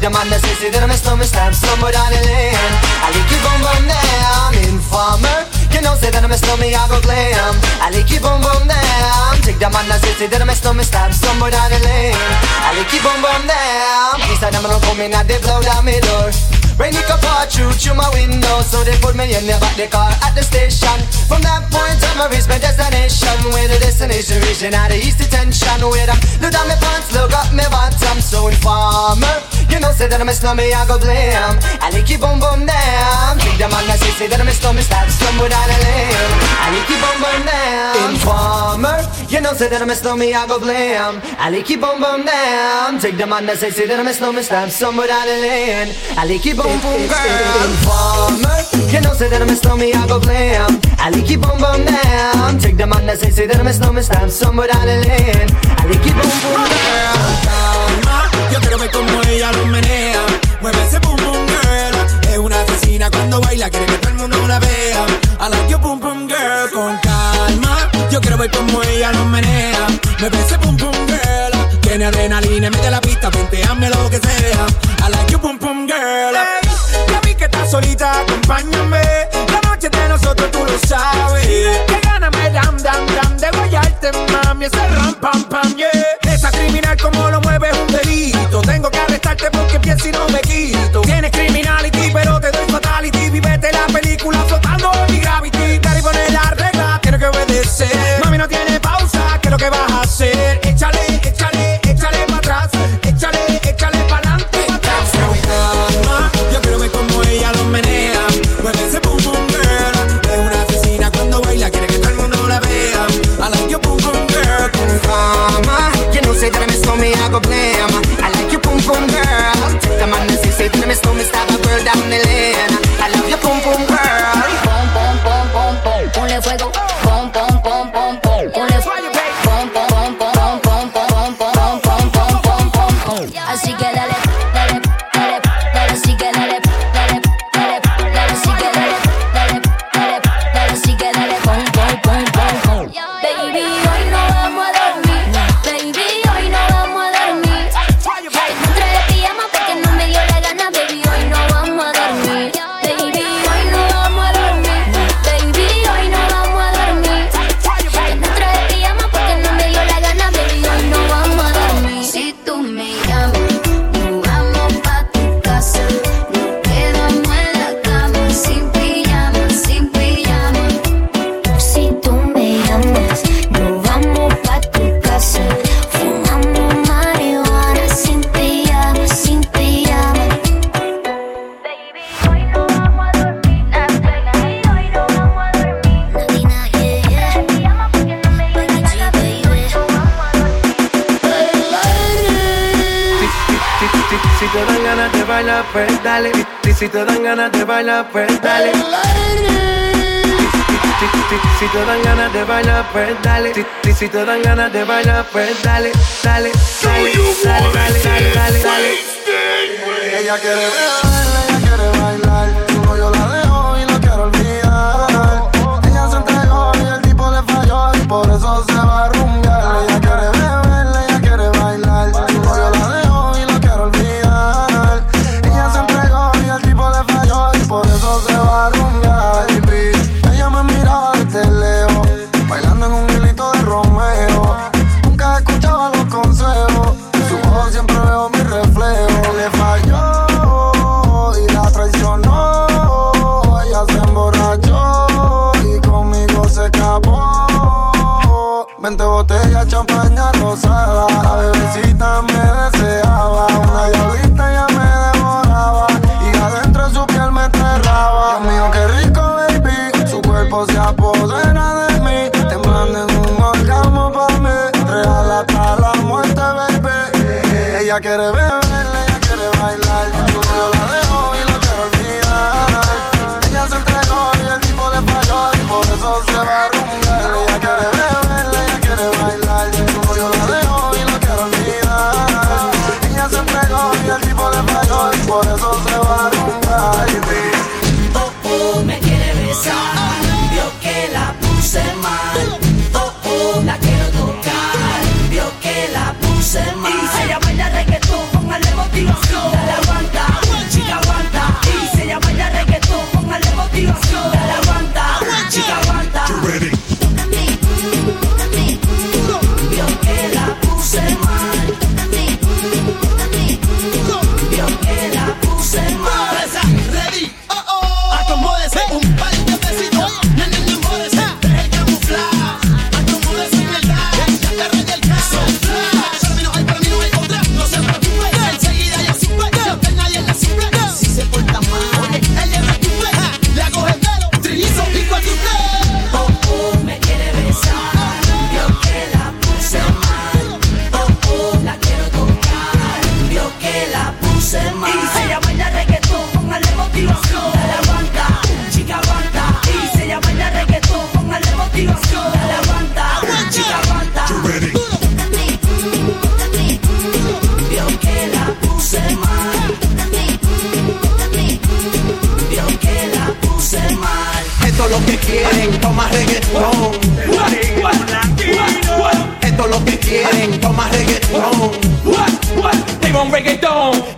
Domanda se si did I miss my stamp somewhere down the lane I like you boom boom there, I'm informer You know say that I'm miss me, I go glam I like you boom boom there, I'm Take domanda se si did I miss my stamp somewhere down the lane I like you boom boom there Peace and I'm not coming out, they blow down my door Rainy, it could through through my window So they put me in the back the car at the station. From that point on I reached my destination Where the destination region out of east detention Where I look down my pants, look up my bottom. So informer you know, say that I miss no me, I go blam. I like you, boom, boom, damn. Take the man that say, say that I miss no me, start stumble down a limb. I like you, boom, boom, damn. Informer, you know, say that I miss no me, I go blam. I like you, boom, boom, damn. Take the man that say, say that I miss no me, start stumble down a limb. I like you, boom, boom, girl. Informer, you know, say that I miss no me, I go blam. I like you, boom, boom, damn. Take the man that say, say that I miss no me, start stumble down a limb. On bum girl calma. Yo quiero ver cómo ella lo menea. Mueve ese pum pum girl. Es una asesina cuando baila, quiere que todo el mundo la vea. I like your pum pum girl con calma. Yo quiero ver cómo ella lo menea. Mueve ese pum pum girl. Tiene adrenalina, mete la pista, penteame lo que sea. I like your pum pum girl. Ya vi que estás solita, acompáñame. La noche de nosotros tú lo sabes. Que gana me dam dam dam de guayarte, mami. Ese ram pam pam, yeah. Esa criminal como lo mueve un delito. Tengo que arrestarte porque pienso y no me quito. Tienes criminality, pero te doy fatality. Vivete la película flotando en mi gravity. Dar y poner la regla, tiene que obedecer. Mami, no tiene pausa, ¿qué es lo que vas a hacer? No me estaba burda, me pues dale. Si, si te dan ganas de bailar, pues dale. Si, te dan ganas de bailar, pues dale. Si, si te dan ganas de bailar, pues dale, dale, dale, dale, dale, dale, dale, dale. Ella quiere bailar, ella quiere bailar. Como yo la dejo y no quiero olvidar. Ella se entregó y el tipo le falló y por eso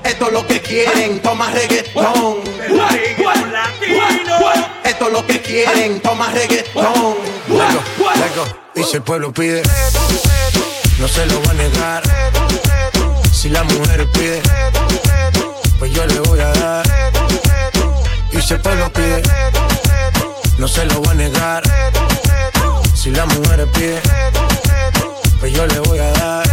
Esto es lo que quieren, toma reggaetón. Esto es lo que quieren, toma reggaetón. Y si el pueblo pide, no se lo va a negar. Si la mujer pide, pues yo le voy a dar. Y si el pueblo pide, no se lo va a negar. Si la mujer pide, pues yo le voy a dar.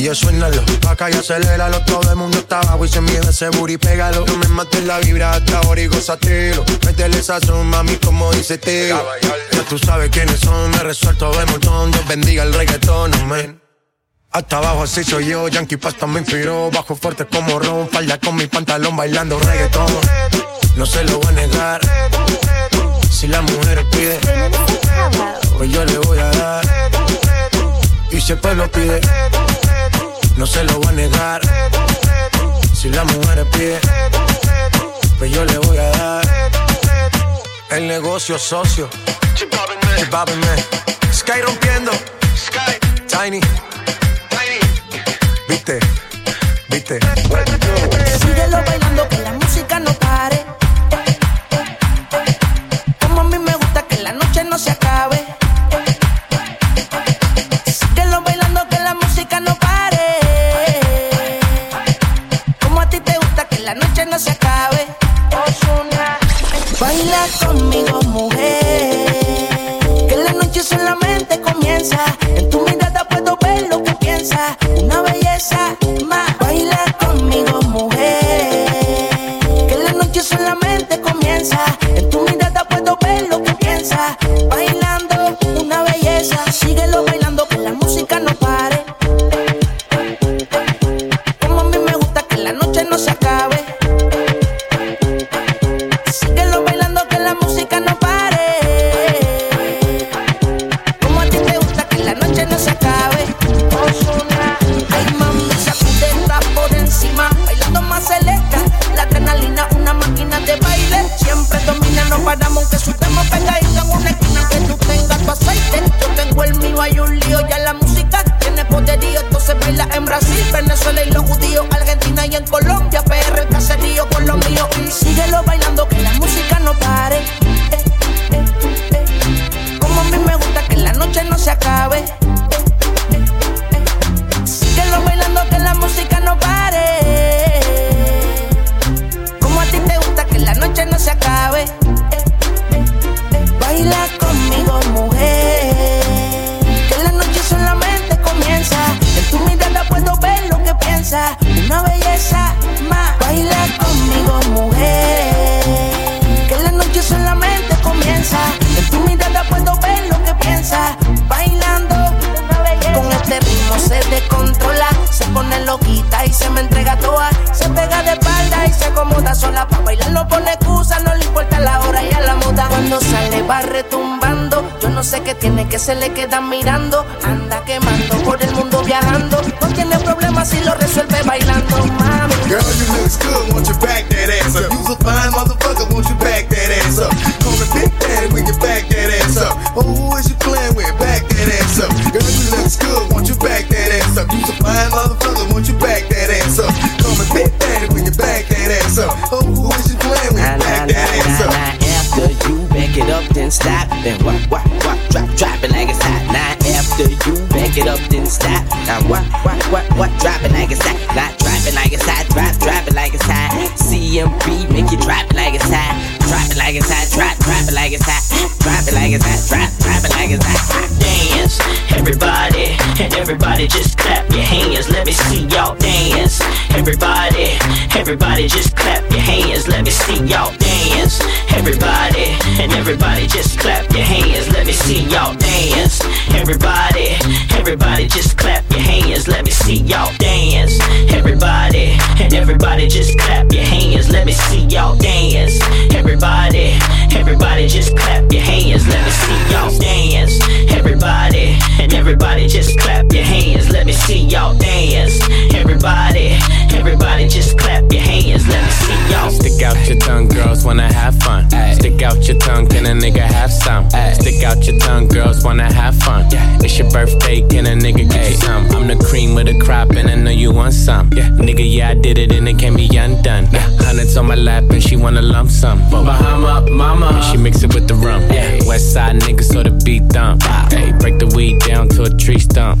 Y yo suénalo, acá y aceléralo Todo el mundo está abajo y se mide ese booty, pégalo. No me mates la vibra hasta ahora y gózatelo Métele sazón, mami, como dice Teo Ya tú sabes quiénes son, me resuelto de montón. Dios bendiga el reggaetón, amén. Hasta abajo así soy yo, Yankee Pasta me inspiró. Bajo fuerte como Ron, falda con mi pantalón bailando reggaetón. No se lo voy a negar. Si la mujer pide Pues yo le voy a dar. Y si el pueblo pide no se lo voy a negar. Si la mujer pide, pues yo le voy a dar. El negocio socio. Chipábenme. Sky rompiendo. Sky. Tiny. Viste. Viste. Síguelo bailando que la música no pare. Como a mí me gusta que la noche no se acabe. Conmigo, mujer. Que la noche solamente comienza. En tu mirada puedo ver lo que piensas. No sé qué tiene que se le queda mirando. Anda quemando por el mundo viajando. No tiene problemas si lo resuelve bailando, mami. Everybody just clap your hands. Let me see y'all dance. Everybody, and everybody just clap your hands. Let me see y'all dance. Everybody, everybody just clap your hands. Let me see y'all dance. Everybody, and everybody just clap your hands. Let me see y'all dance. Everybody, everybody just clap your hands. Let me see y'all dance. Everybody, and everybody just clap your hands. Let me see y'all dance. Everybody, everybody just clap your hands. Let me see y'all. Stick out your tongue, girls wanna have fun. Stick out your tongue, can a nigga have some? Stick out your tongue, girls wanna have fun. It's your birthday, can a nigga get you some? I'm the cream with the crop, and I know you want some. Yeah, nigga, yeah, I did it, and it can't be undone. Yeah, hundreds on my lap, and she wanna lump sum. Bahama, mama, and she mix it with the rum. Yeah, West side nigga, so the beat thump. Hey, break the weed down to a tree stump.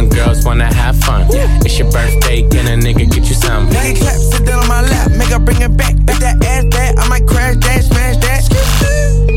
girls wanna have fun. Yeah. It's your birthday, can a nigga get you some? Nigga clap, sit down on my lap, make her bring it back. If that ass bad, I might crash that, smash that.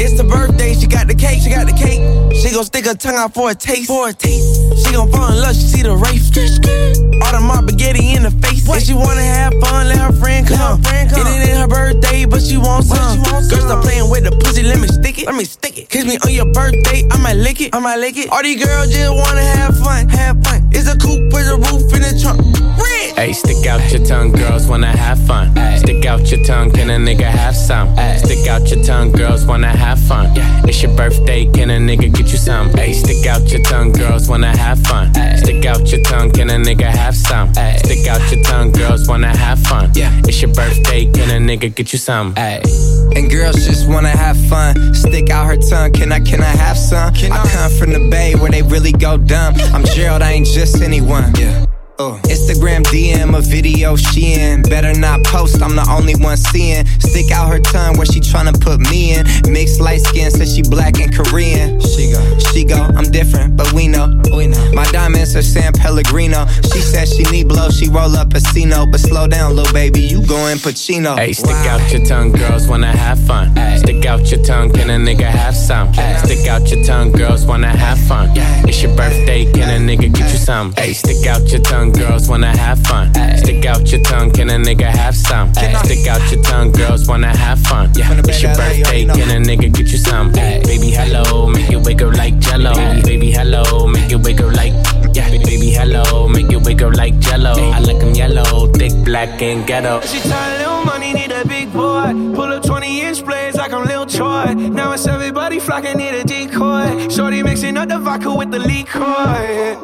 It's the birthday, she got the cake, she got the cake. She gon' stick her tongue out for a taste, for a taste. She gon' fall in love, she see the race. All the mob spaghetti in the face. If she wanna have fun, let her friend come. It ain't her birthday, but she wants some. Girl, stop playing with the pussy, let me stick it. Let me stick it. Kiss me on your birthday, I might lick it. I might lick it. All these girls just wanna have fun, have fun. It's a coupe with a roof in the trunk. Red. Hey, stick out your tongue, girls wanna have fun. Stick out your tongue, can a nigga have some? Stick out your tongue, girls wanna have fun. It's your birthday, can a nigga get you some? Hey, stick out your tongue, girls wanna have fun. Stick out your tongue, can a nigga have some? Stick out your tongue, girls wanna have fun. It's your birthday, can a nigga get you some? And girls just wanna have fun. Stick out her tongue, can I, can I have some? can I come from the bay where they really go dumb. I'm Gerald, I ain't just anyone. Yeah. Uh. Instagram DM a video she in. Better not post, I'm the only one seeing. Stick out her tongue where she tryna put me in. Mixed light skin, says she black and Korean. She go, she go, I'm different, but we know. We know. My diamonds are San Pellegrino. She said she need blow, she roll up a Casino. But slow down, little baby, you going Pacino. Hey, stick out your tongue, girls wanna have fun. Stick out your tongue, can a nigga have some? Stick out your tongue, girls wanna have fun. It's your birthday, can a nigga get you some? Hey, stick out your tongue, girls wanna have fun. Stick out your tongue, can a nigga have some? Stick out your tongue, girls wanna have fun. Yeah. It's your birthday, can a nigga get you some? Baby, hello, make it wiggle like jello. Baby, hello, make it wiggle like. Yeah, baby, hello, make it wig up like jello. I like 'em yellow, thick, black, and ghetto. She tired, little money, need a big boy. Pull up 20 inch blades like I'm Lil Troy. Now it's everybody flocking, need a decoy. Shorty mixing up the vodka with the liquor.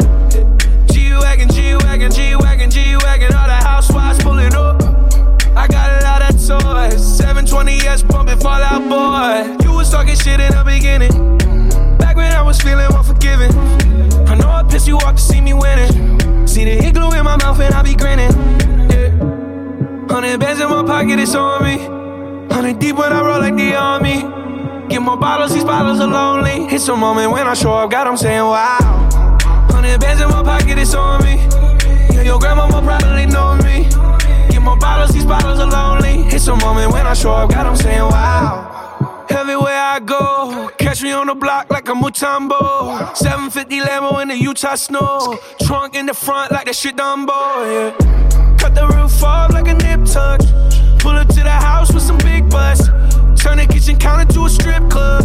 G Wagon, G Wagon, G Wagon, G Wagon. All the housewives pulling up. I got a lot of toys. 720S pumping Fall Out Boy. You was talking shit in the beginning. Back when I was feeling unforgiving. I know I pissed you off to see me winning. See the igloo in my mouth and I be grinning. Yeah. Hundred bands in my pocket, it's on me. Hundred deep when I roll like the army. Get more bottles, these bottles are lonely. It's a moment when I show up, God, I'm saying wow. Hundred bands in my pocket, it's on me. Yeah, your grandma probably know me. Get more bottles, these bottles are lonely. It's a moment when I show up, God, I'm saying wow. Everywhere I go, catch me on the block like Mutombo. 750 Lambo in the Utah snow. Trunk in the front like that shit Dumbo, yeah. Cut the roof off like a nip tuck. Pull up to the house with some big butts. Turn the kitchen counter to a strip club.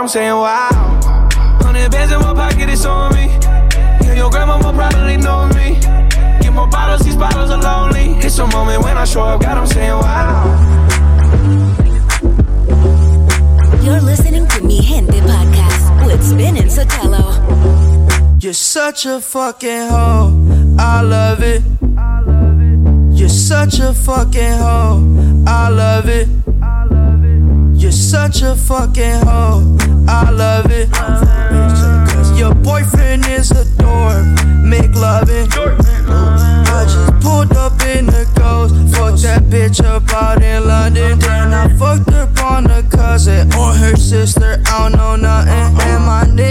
I'm saying wow. Hundred bands in my pocket, it's on me. Yeah, your grandma will probably know me. Get more bottles, these bottles are lonely. It's a moment when I show up, God, I'm saying wow. You're listening to Mi Gente podcast with Spin and Sotelo. You're such a fucking hoe. I love it. You're such a fucking hoe. I love it. You're such a fucking hoe. I love it. Cause Your boyfriend is a dork. Make loving. I just pulled up in the ghost. Fucked that bitch up out in London. Then I fucked up on her cousin or her sister. I don't know nothing. And my niggas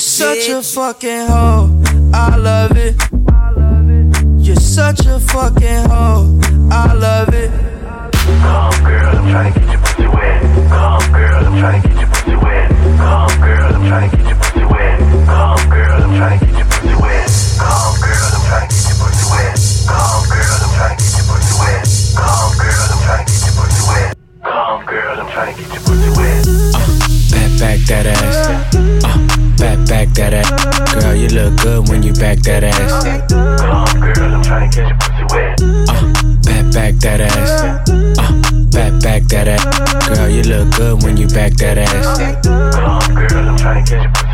You're such a fucking hoe. I love it. You're such a fucking hoe. I love it. Come, girl, I'm trying to get your pussy wet. Come, girl, I'm trying to get your pussy wet. Come, girl, I'm trying to get your pussy wet. Come, girl, I'm trying to get your pussy wet. Come, girl, I'm trying to get your pussy wet. Come, girl, I'm trying to get your pussy wet. Come, girl, I'm trying to get your pussy wet. Come, girl, I'm trying to get your pussy wet. Back, back that ass. Uh, back, back that ass. Girl, you look good when you back that ass. Come, girl, I'm trying to get your pussy wet. Uh, back, back that ass. Uh, back, back that ass. Girl, you look good when you back that ass. Come, girl, I'm trying to get your pussy wet.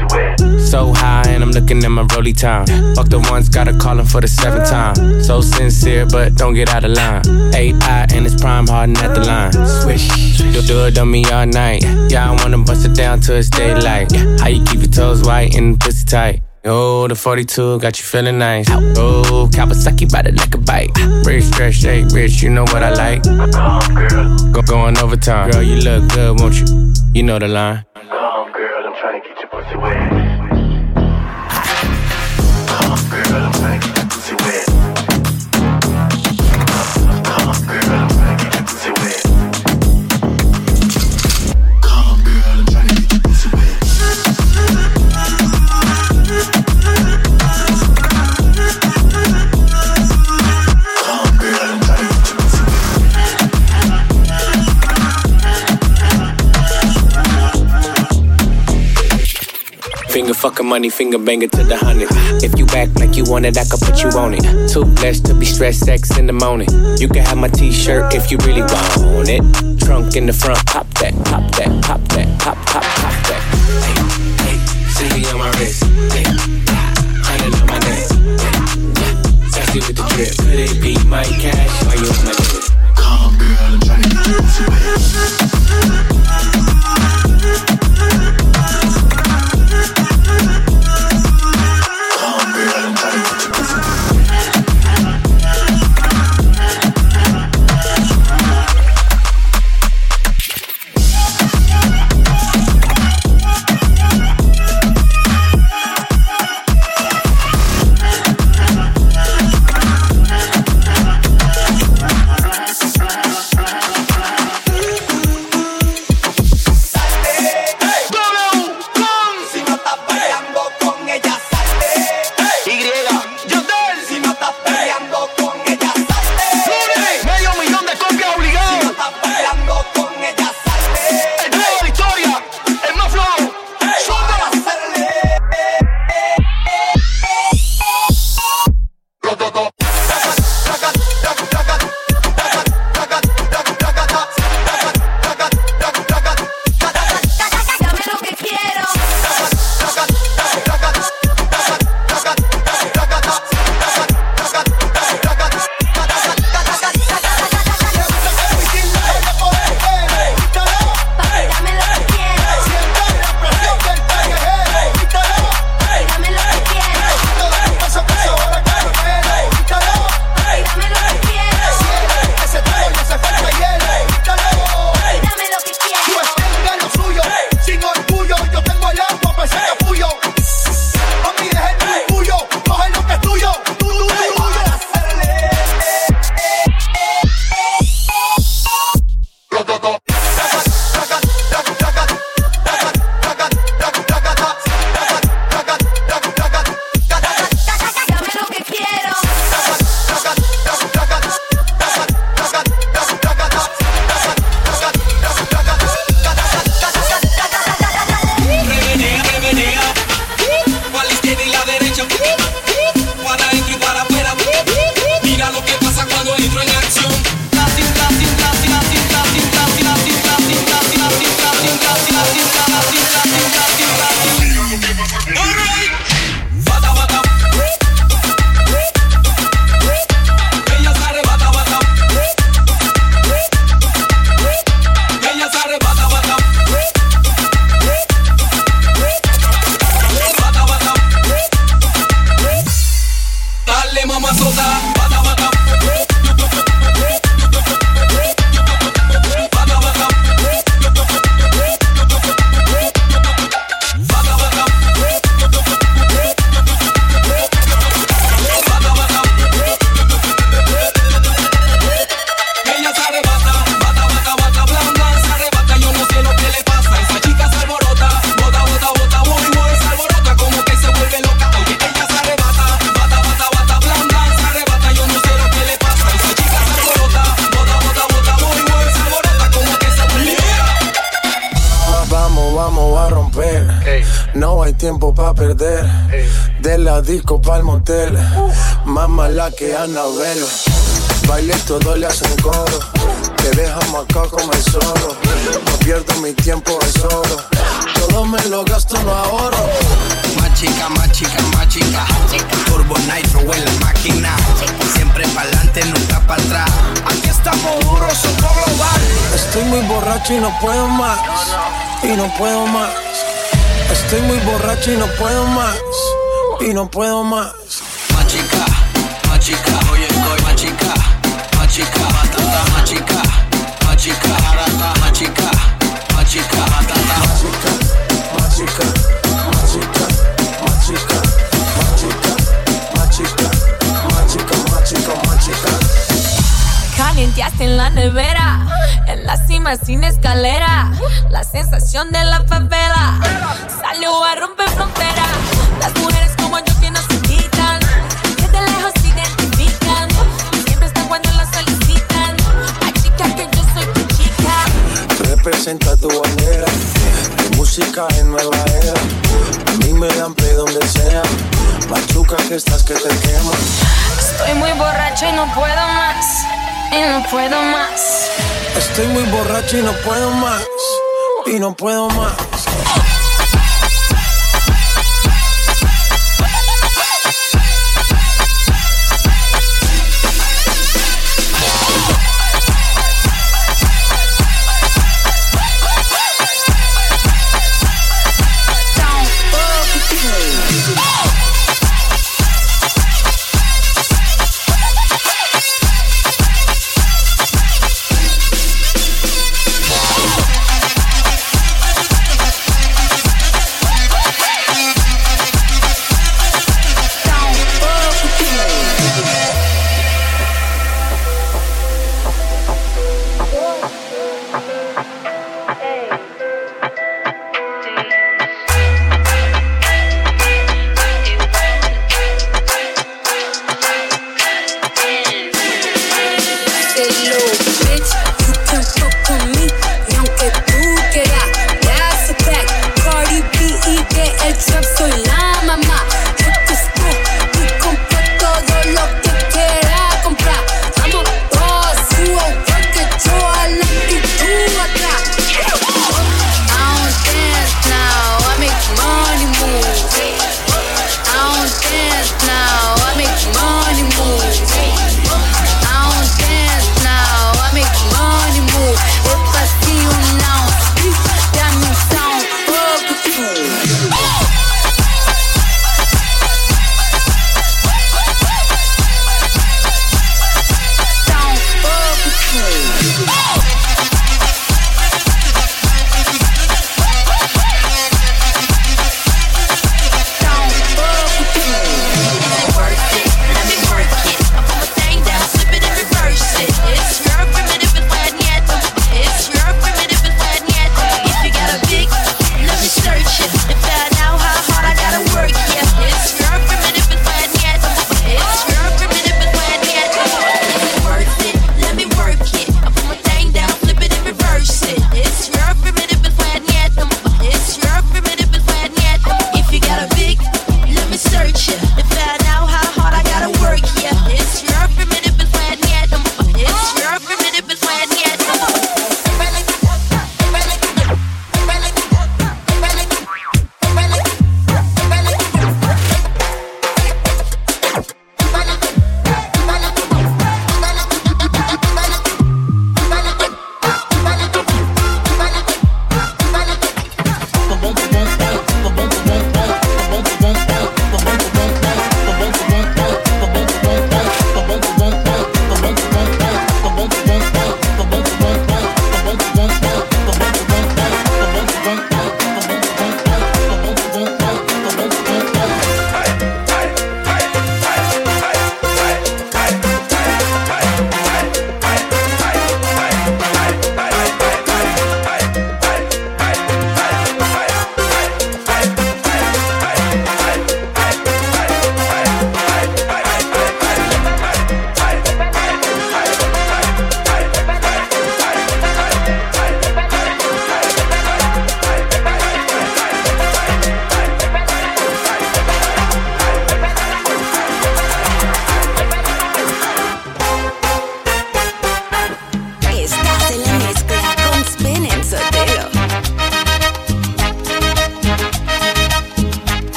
So high and I'm looking at my rolly time. Fuck the ones, gotta call him for the seventh time. So sincere, but don't get out of line. AI and it's prime harden at the line. Swish, do, do it on me all night. Yeah, I wanna bust it down till it's daylight. How you keep your toes white and pussy tight? Oh, the 42 got you feeling nice. Oh, Kawasaki bite it like a bite. Rich, stretch, shake, rich, you know what I like. Go going overtime. Girl, you look good, won't you? You know the line. Come, girl, I'm trying to get your the wet. Money, finger banger to the hundred. If you act like you want it, I can put you on it. Too blessed to be stressed, sex in the morning. You can have my t-shirt if you really want it. Trunk in the front, pop that, pop that, pop that, pop, pop, pop that. Hey, hey, see on my wrist. Hey, hundred on my neck. Sassy with the drip. Could it be my cash? Why you on my lip? Come, girl, I'm trying to get your pussy tiempo para perder. De la disco pa'l motel. Más mala que Anabel. Baile todo le hacen coro. Te deja acá como el zorro. No pierdo mi tiempo, es oro. Todo me lo gasto, no ahorro. Más chica, más chica, más chica. Turbo Nitro en la máquina. Siempre pa'lante, nunca para atrás. Aquí estamos duros, somos global. Estoy muy borracho y no puedo más. Y no puedo más. Estoy muy borracho y no puedo más. Y no puedo más. Machica, machica, oye, estoy machica, machica, matata, machica, machica, arata, machica, machica, matata, machica, machica, machica, machica, machica, machica, machica, machica, machica. Calienteaste en la nevera, en la cima sin escalera. La sensación de la favela salió a romper frontera. Las mujeres como yo que no se quitan, que de lejos se identifican. Siempre están cuando las solicitan. La chica que yo soy tu chica. Representa tu bandera. Mi música en nueva era. A mí me dan play donde sea. Machuca que estás que te quema. Estoy muy borracha y no puedo más. Y no puedo más. Estoy muy borracho y no puedo más. Y no puedo más.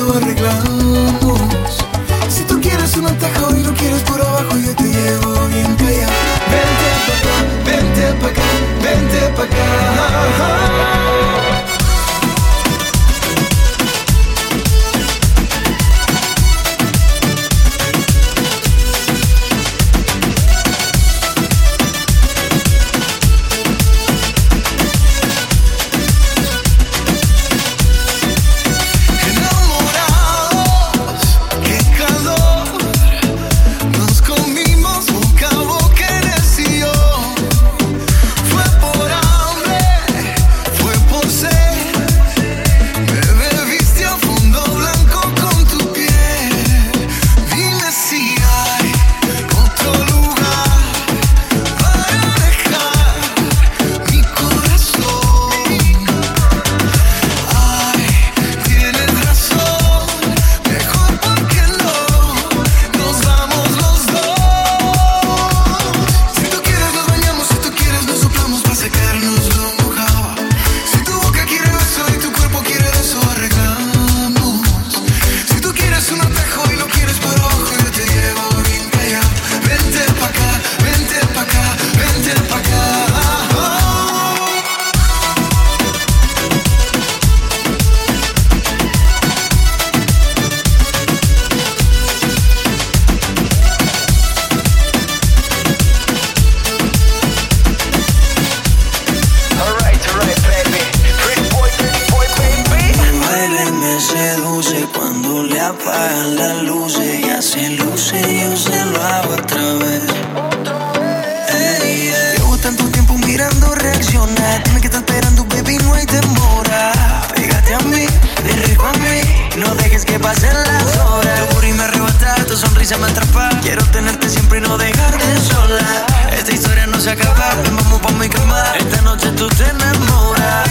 eso arreglado. Apagan las luces y así luce yo se lo hago otra vez. Ey, ey. Llevo tanto tiempo mirando reaccionar. Dime que estás esperando, baby, no hay demora. Pégate a mí, ven rico a mí. No dejes que pasen las horas. Tu y me arrebata, tu sonrisa me atrapa. Quiero tenerte siempre y no dejarte sola. Esta historia no se acaba, vamos pa' mi cama. Esta noche tú te enamoras.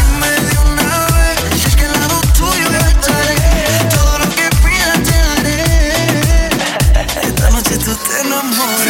Te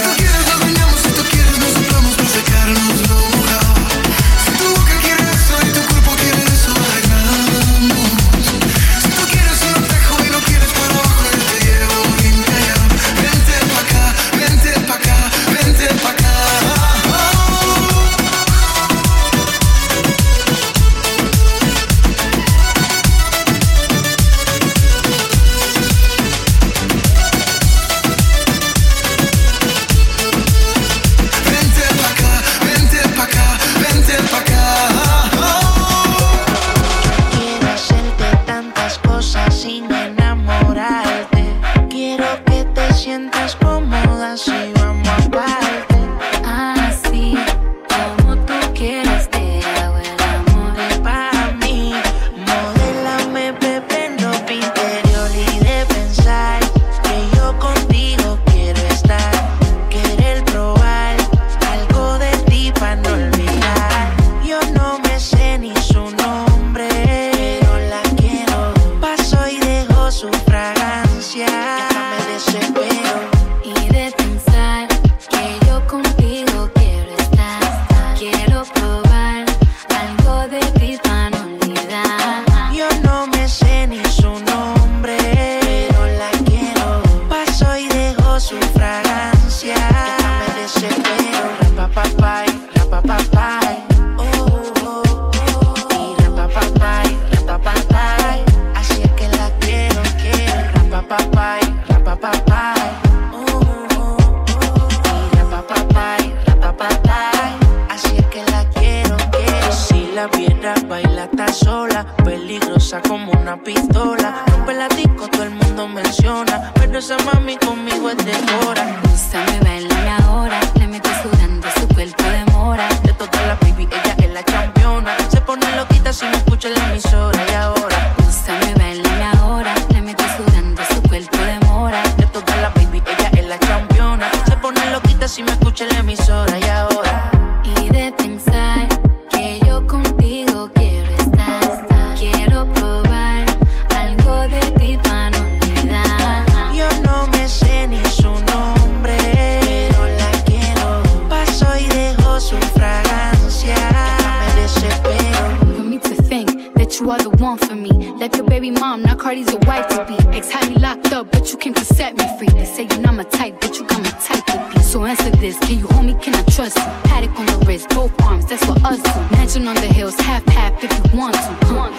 that you are the one for me. Left your baby mom, now Cardi's your wife to be. Ex had me locked up, but you came to set me free. They say you're not my type, but you got my type to be. So answer this, can you hold me, can I trust you? Patek on the wrist, both arms, that's for us two. Mansion on the hills, half half if you want to. Huh?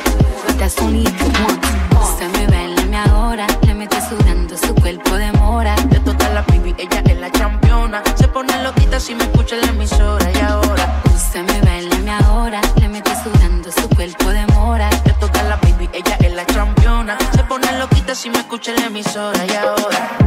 But that's only if you want to. Úsame, bailame ahora, le meto sudando su cuerpo de mora. De todas las baby, ella es la campeona. Se pone loquita si me escucha la emisora y ahora. Úsame, bailame ahora, le meto sudando su cuerpo de mora. De todas las baby, ella es la campeona. Se pone loquita si me escucha la emisora y ahora.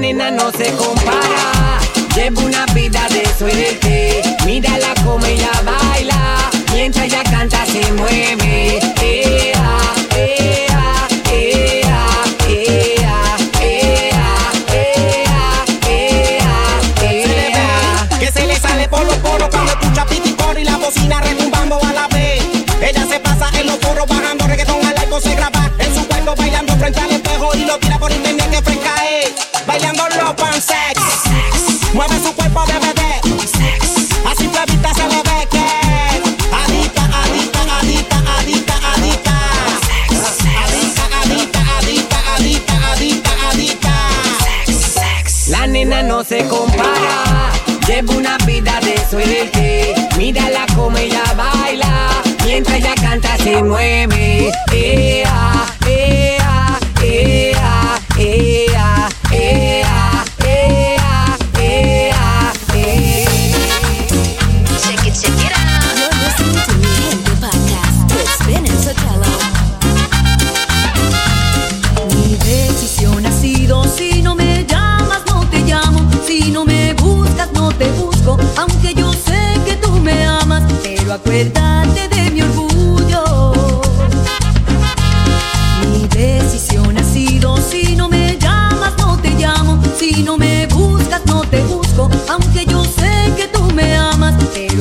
nena no se compara. Llevo una vida de suerte, mírala como ella baila, mientras ella canta se mueve.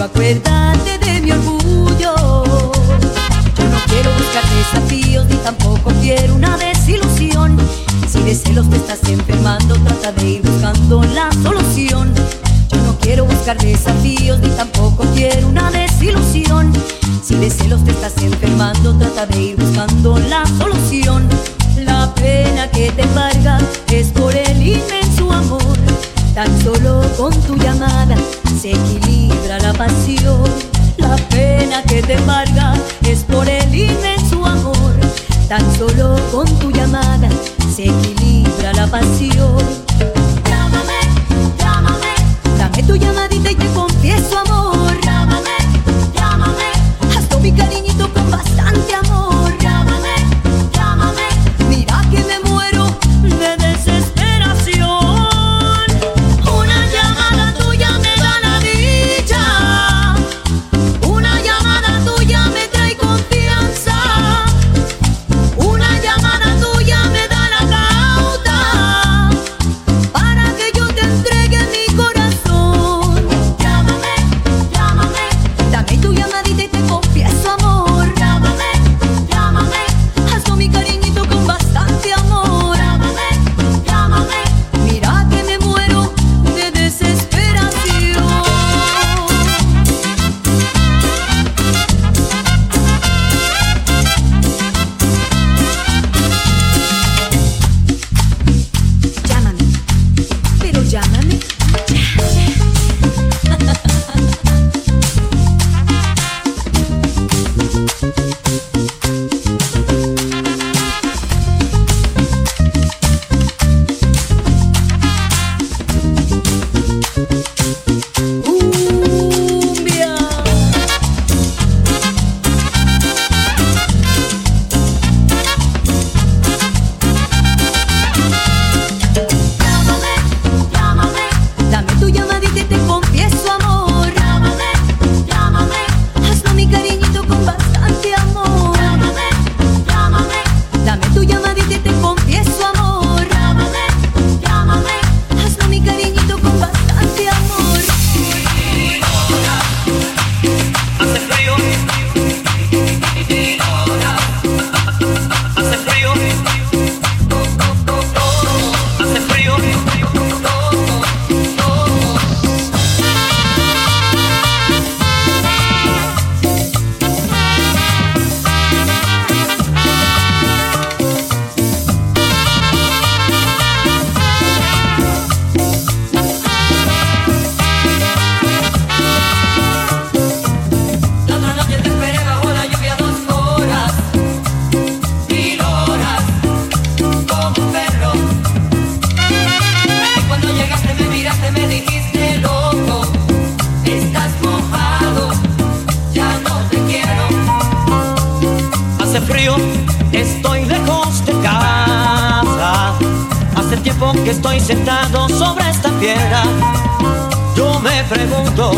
Acuérdate de mi orgullo. Yo no quiero buscar desafíos ni tampoco quiero una desilusión. Si de celos te estás enfermando, trata de ir buscando la solución. Yo no quiero buscar desafíos ni tampoco quiero una desilusión. Si de celos te estás enfermando, trata de ir buscando la solución. La pena que te embarga es por el inmenso amor. Tan solo con tu llamada se equilibra la pena que te embarga es por el inmenso amor. Tan solo con tu llamada se equilibra la pasión. Llámame, llámame. Dame tu llamadita y te que estoy sentado sobre esta piedra, yo me pregunto,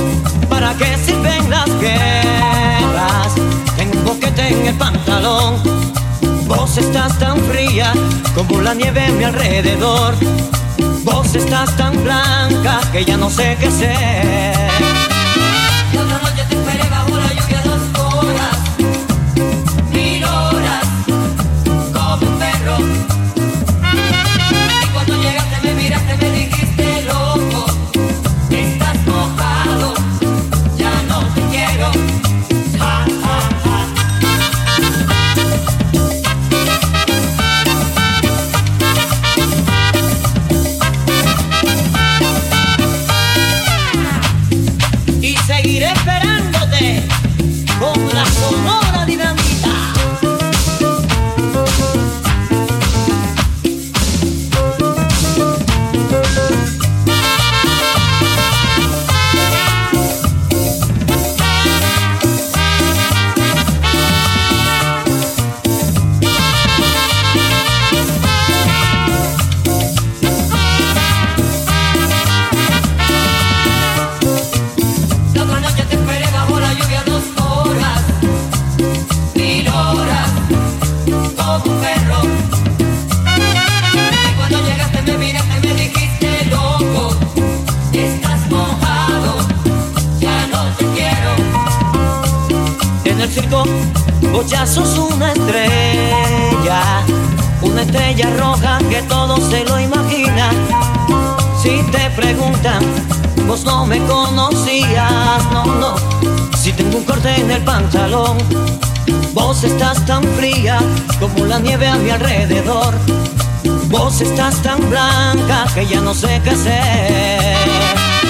¿para qué sirven las guerras? Tengo que tener pantalón, vos estás tan fría como la nieve a mi alrededor, vos estás tan blanca que ya no sé qué ser. vos ya sos una estrella, una estrella roja que todo se lo imagina. Si te preguntan, vos no me conocías, no, no. Si tengo un corte en el pantalón, vos estás tan fría como la nieve a mi alrededor. Vos estás tan blanca que ya no sé qué hacer.